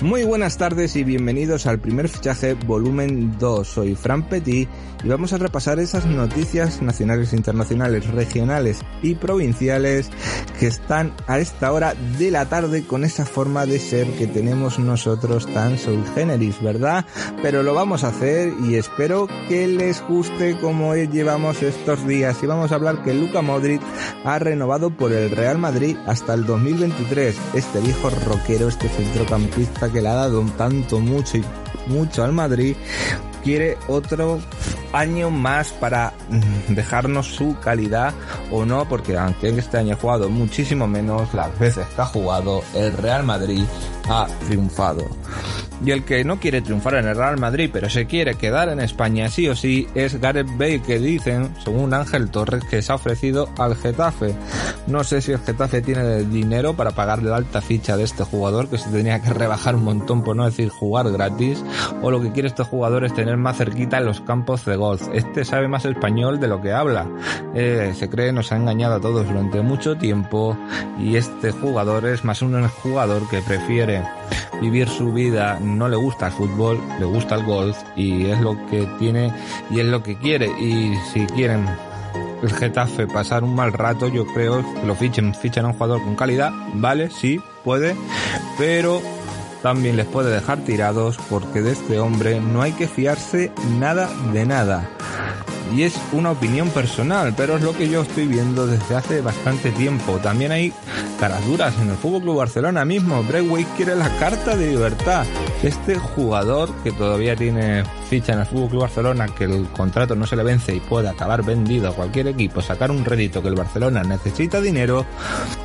Muy buenas tardes y bienvenidos al primer fichaje volumen 2. Soy Fran Petit y vamos a repasar esas noticias nacionales, internacionales, regionales y provinciales que están a esta hora de la tarde con esa forma de ser que tenemos nosotros tan sui generis, ¿verdad? Pero lo vamos a hacer y espero que les guste como llevamos estos días y vamos a hablar que Luca Modric ha renovado por el Real Madrid hasta el 2023. Este viejo rockero, este centrocampista que le ha dado tanto, mucho y mucho al Madrid, quiere otro año más para mm, dejarnos su calidad o no, porque aunque este año ha jugado muchísimo menos, las veces que ha jugado el Real Madrid ha triunfado. Y el que no quiere triunfar en el Real Madrid, pero se quiere quedar en España sí o sí, es Gareth Bale, que dicen, según Ángel Torres, que se ha ofrecido al Getafe. No sé si el Getafe tiene dinero para pagar la alta ficha de este jugador, que se tenía que rebajar un montón, por no decir jugar gratis, o lo que quiere este jugador es tener más cerquita en los campos de golf. Este sabe más español de lo que habla. Eh, se cree, nos ha engañado a todos durante mucho tiempo, y este jugador es más un jugador que prefiere vivir su vida, no le gusta el fútbol, le gusta el golf y es lo que tiene y es lo que quiere. Y si quieren el Getafe pasar un mal rato, yo creo que lo fichen, fichen a un jugador con calidad, vale, sí, puede, pero también les puede dejar tirados porque de este hombre no hay que fiarse nada de nada y es una opinión personal, pero es lo que yo estoy viendo desde hace bastante tiempo. También hay caras duras en el Fútbol Club Barcelona mismo. Braithwaite quiere la carta de libertad. Este jugador que todavía tiene ficha en el Fútbol Club Barcelona, que el contrato no se le vence y puede acabar vendido a cualquier equipo, sacar un rédito que el Barcelona necesita dinero,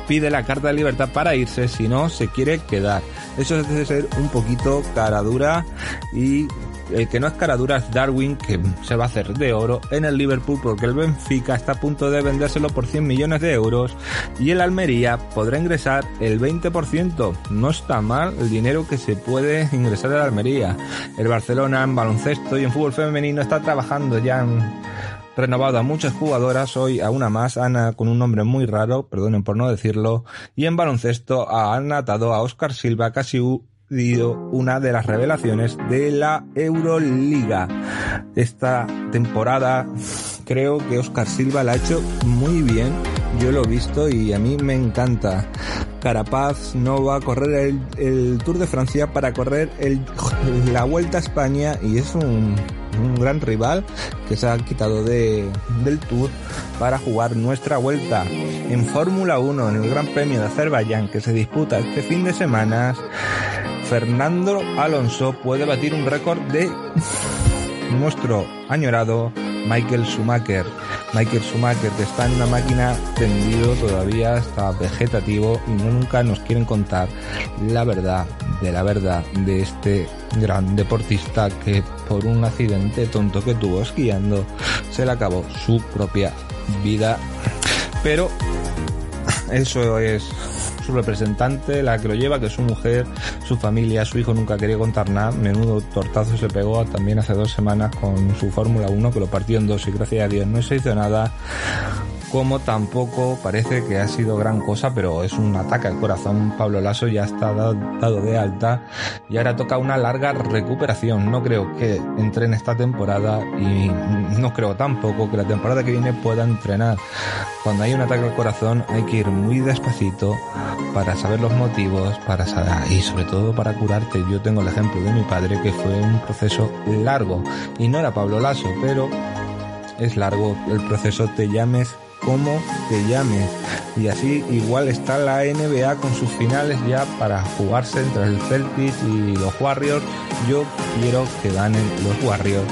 pide la carta de libertad para irse, si no se quiere quedar. Eso debe ser un poquito cara dura y el que no es cara dura es Darwin, que se va a hacer de oro en el Liverpool porque el Benfica está a punto de vendérselo por 100 millones de euros y el Almería podrá ingresar el 20%. No está mal el dinero que se puede ingresar en Almería. El Barcelona en baloncesto y en fútbol femenino está trabajando ya en renovado a muchas jugadoras, hoy a una más, Ana con un nombre muy raro, perdonen por no decirlo, y en baloncesto han atado a Oscar Silva, casi una de las revelaciones de la Euroliga. Esta temporada creo que Oscar Silva la ha hecho muy bien. Yo lo he visto y a mí me encanta. Carapaz no va a correr el, Tour de Francia para correr el, la Vuelta a España y es un, gran rival que se ha quitado de, del Tour para jugar nuestra vuelta en Fórmula 1 en el Gran Premio de Azerbaiyán que se disputa este fin de semana. Fernando Alonso puede batir un récord de nuestro añorado Michael Schumacher. Michael Schumacher está en una máquina tendido todavía, está vegetativo y nunca nos quieren contar la verdad de la verdad de este gran deportista que por un accidente tonto que tuvo esquiando se le acabó su propia vida. Pero eso es su representante, la que lo lleva, que es su mujer, su familia, su hijo nunca quería contar nada. Menudo tortazo se pegó también hace dos semanas con su Fórmula 1, que lo partió en dos y gracias a Dios no se hizo nada como tampoco parece que ha sido gran cosa, pero es un ataque al corazón. Pablo Lasso ya está dado de alta y ahora toca una larga recuperación. No creo que entre en esta temporada y no creo tampoco que la temporada que viene pueda entrenar. Cuando hay un ataque al corazón hay que ir muy despacito para saber los motivos, para saber, y sobre todo para curarte. Yo tengo el ejemplo de mi padre que fue un proceso largo y no era Pablo Lasso, pero es largo el proceso, te llames como te llames. Y así igual está la NBA con sus finales ya para jugarse entre el Celtics y los Warriors. Yo quiero que ganen los Warriors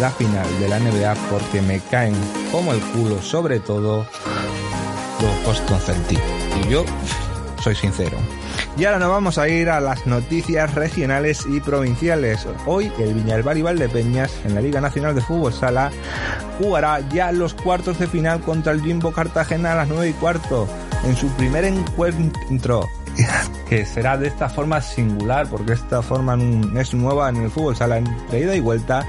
la final de la NBA porque me caen como el culo, sobre todo los Boston Celtics. Y yo soy sincero. Y ahora nos vamos a ir a las noticias regionales y provinciales. Hoy el Viñalbar y Valdepeñas en la Liga Nacional de Fútbol Sala jugará ya los cuartos de final contra el Jimbo Cartagena a las 9 y cuarto en su primer encuentro que será de esta forma singular, porque esta forma es nueva en el fútbol sala entre ida y vuelta.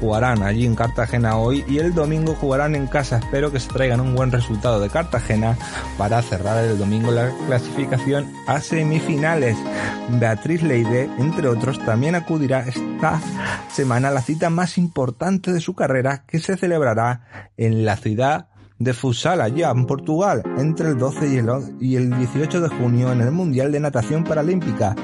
Jugarán allí en Cartagena hoy y el domingo jugarán en casa. Espero que se traigan un buen resultado de Cartagena para cerrar el domingo la clasificación a semifinales. Beatriz Leide, entre otros, también acudirá esta semana a la cita más importante de su carrera que se celebrará en la ciudad de futsal allá en Portugal entre el 12 y el, y el 18 de junio en el Mundial de Natación Paralímpica,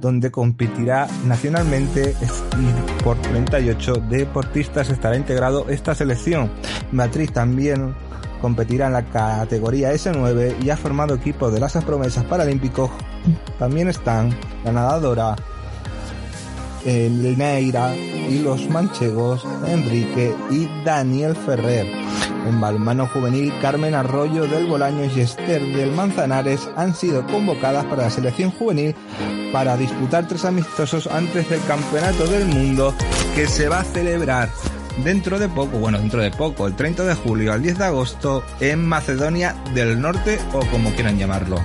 donde competirá nacionalmente y por 38 deportistas estará integrado esta selección. Beatriz también competirá en la categoría S9 y ha formado equipo de las promesas paralímpicos. También están la nadadora el Neira y los manchegos Enrique y Daniel Ferrer. En balmano juvenil, Carmen Arroyo del Bolaño y Esther del Manzanares han sido convocadas para la selección juvenil para disputar tres amistosos antes del Campeonato del Mundo que se va a celebrar dentro de poco, bueno, dentro de poco, el 30 de julio al 10 de agosto en Macedonia del Norte o como quieran llamarlo.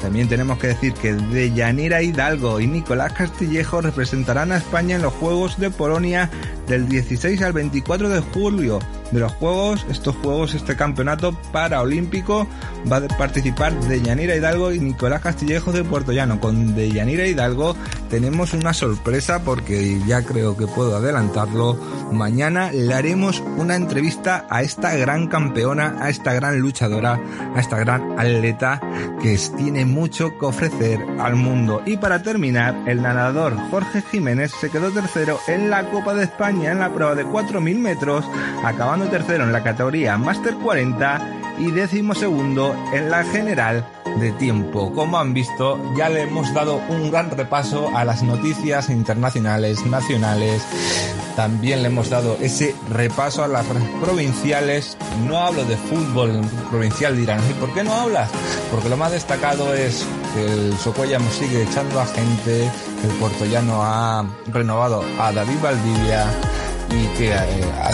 También tenemos que decir que Deyanira Hidalgo y Nicolás Castillejo representarán a España en los Juegos de Polonia del 16 al 24 de julio de los Juegos, estos Juegos, este campeonato paraolímpico, va a participar Deyanira Hidalgo y Nicolás Castillejo de Puerto Llano. Con Deyanira Hidalgo tenemos una sorpresa porque ya creo que puedo adelantarlo. Mañana le haremos una entrevista a esta gran campeona, a esta gran luchadora, a esta gran atleta que tiene mucho que ofrecer al mundo. Y para terminar, el nadador Jorge Jiménez se quedó tercero en la Copa de España en la prueba de 4.000 metros, acabando tercero en la categoría Master 40 y décimo segundo en la general de tiempo. Como han visto, ya le hemos dado un gran repaso a las noticias internacionales, nacionales. También le hemos dado ese repaso a las provinciales. No hablo de fútbol provincial, dirán. ¿Y por qué no hablas? Porque lo más destacado es que el Socollamo sigue echando a gente, el Puertollano ha renovado a David Valdivia y que eh,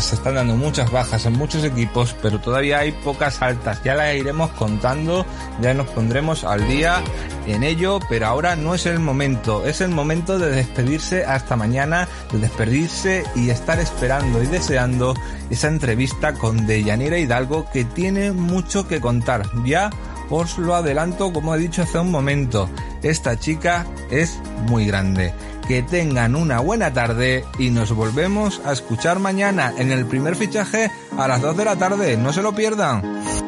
se están dando muchas bajas en muchos equipos, pero todavía hay pocas altas. Ya las iremos contando, ya nos pondremos al día en ello, pero ahora no es el momento, es el momento de despedirse hasta mañana, de despedirse y estar esperando y deseando esa entrevista con Deyanira Hidalgo que tiene mucho que contar. Ya os lo adelanto como he dicho hace un momento, esta chica es muy grande que tengan una buena tarde y nos volvemos a escuchar mañana en el primer fichaje a las 2 de la tarde. No se lo pierdan.